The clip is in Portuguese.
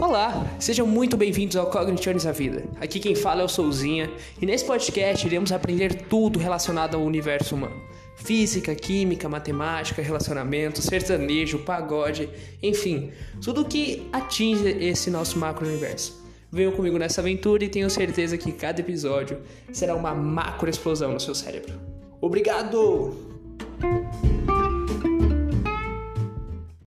Olá, sejam muito bem-vindos ao Cognitions da Vida. Aqui quem fala é o Souzinha e nesse podcast iremos aprender tudo relacionado ao universo humano: física, química, matemática, relacionamento, sertanejo, pagode, enfim, tudo que atinge esse nosso macro-universo. Venham comigo nessa aventura e tenho certeza que cada episódio será uma macro explosão no seu cérebro. Obrigado!